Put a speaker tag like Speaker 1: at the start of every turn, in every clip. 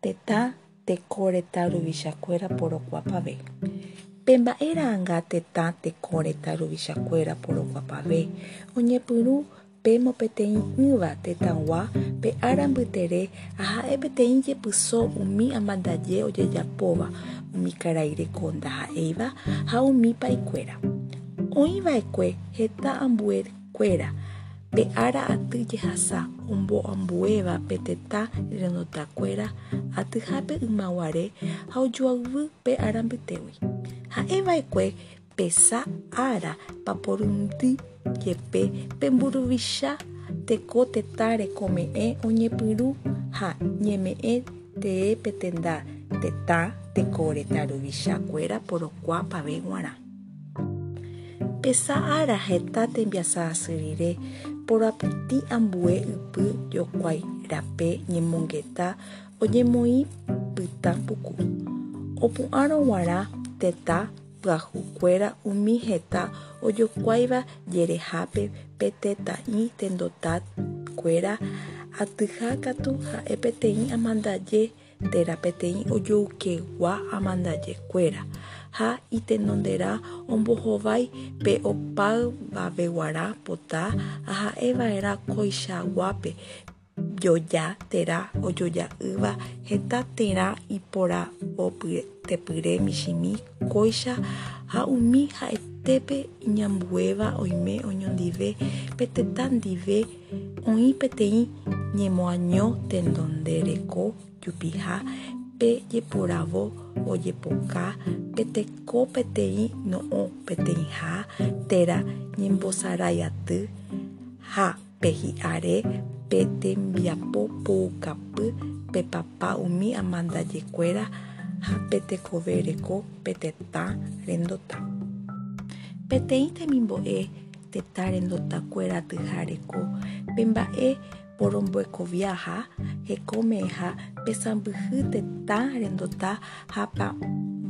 Speaker 1: tetã teko reta ruvichakuéra porokuapave. Pe mba'éranga tetã teko reta ruvichakuéra porokuapave oñepyrũ pe mopeteĩ ỹva tetãgua pe ára mbytere aha'e peteĩ jepiso umi amandaje ojejapóva umi karai rekonda ha'eíva ha umi paikuéra. Oĩva'ekue heta ambuekuéra pe ára aty jehasa omboambuéva pe tetã renondakuéra atyhápe ymaguare ha ojoayvy pe ára mbytégui. Ha'eva'ekue pesa ára paporundy jepe pemburuvicha teko tetã rekome'ẽ oñepyrũ ha ñeme'ẽ tee petenda tetã teko reta ruvichakuéra porokuapave g̃uarã. Pesa ára heta tembiasa asy rire porapytĩ ambue ipy jokuái rape ñemongeta oñemoĩ pytãpuku. Opu'ãrõ g̃uarã tetã pyahukuéra umi heta ojokuáiva jerehápe pe tetã'i tenondakuéra atyha katu ha'e peteĩ amandaje térã peteĩ ojoykegua amandajekuéra ha itenondera ombohovái pe opavaveguara pota aha'eva'erã koichaguápe joja térã ojoja'ýva heta térã iporãvotepyre michĩmi kóicha ha umi ha'etépe iñambuéva oime oñondive pe tetã ndive oĩ peteĩ ñemoaño tenondereko jupiha pe jeporavo ojepoka pe teko peteĩ no'õ peteĩha térã ñembosaraiaty ha pe hi'áre pe tembiapo poukapy pe papa umi amandajekuéra ha pe tekove reko pe tetã rendota. Peteĩ temimbo'e tetã rendotakuéra atyhareko pe mba'e poromboekoviaha hekome'ẽha pe sãmbyhy tetã rendota ha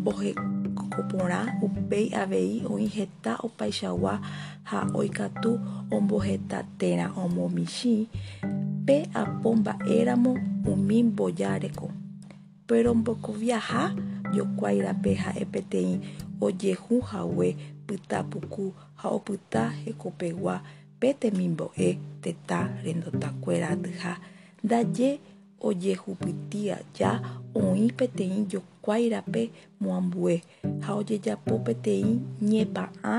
Speaker 1: mbohekoporã upéi avei oĩ heta opaichagua ha oikatu ombohetatérã omomichĩ pe apo mba'éramo umi mboja reko. Peromboekoviaha jokuái rape ha'e peteĩ ojehuhague pytãpuku ha opyta hekopegua pe temimbo'e tetã rendotakuéra atyha ndaje ojehupytĩaja oĩ peteĩ jokuái rape moambue ha ojejapo peteĩ ñepã'a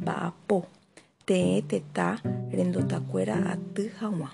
Speaker 1: mba'apo. Tee tetã rendotakuéra aty hag̃ua.